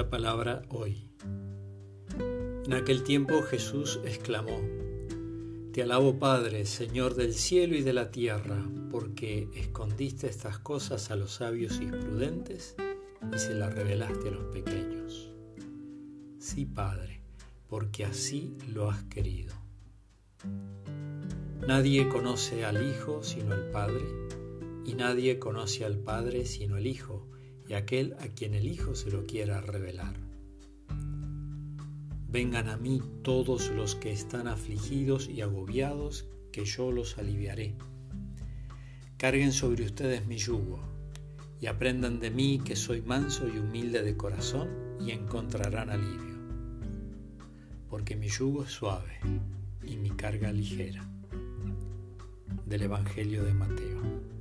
La palabra hoy. En aquel tiempo Jesús exclamó, Te alabo Padre, Señor del cielo y de la tierra, porque escondiste estas cosas a los sabios y prudentes y se las revelaste a los pequeños. Sí, Padre, porque así lo has querido. Nadie conoce al Hijo sino al Padre, y nadie conoce al Padre sino el Hijo, y aquel a quien el Hijo se lo quiera revelar. Vengan a mí todos los que están afligidos y agobiados, que yo los aliviaré. Carguen sobre ustedes mi yugo, y aprendan de mí que soy manso y humilde de corazón, y encontrarán alivio. Porque mi yugo es suave y mi carga ligera. Del Evangelio de Mateo.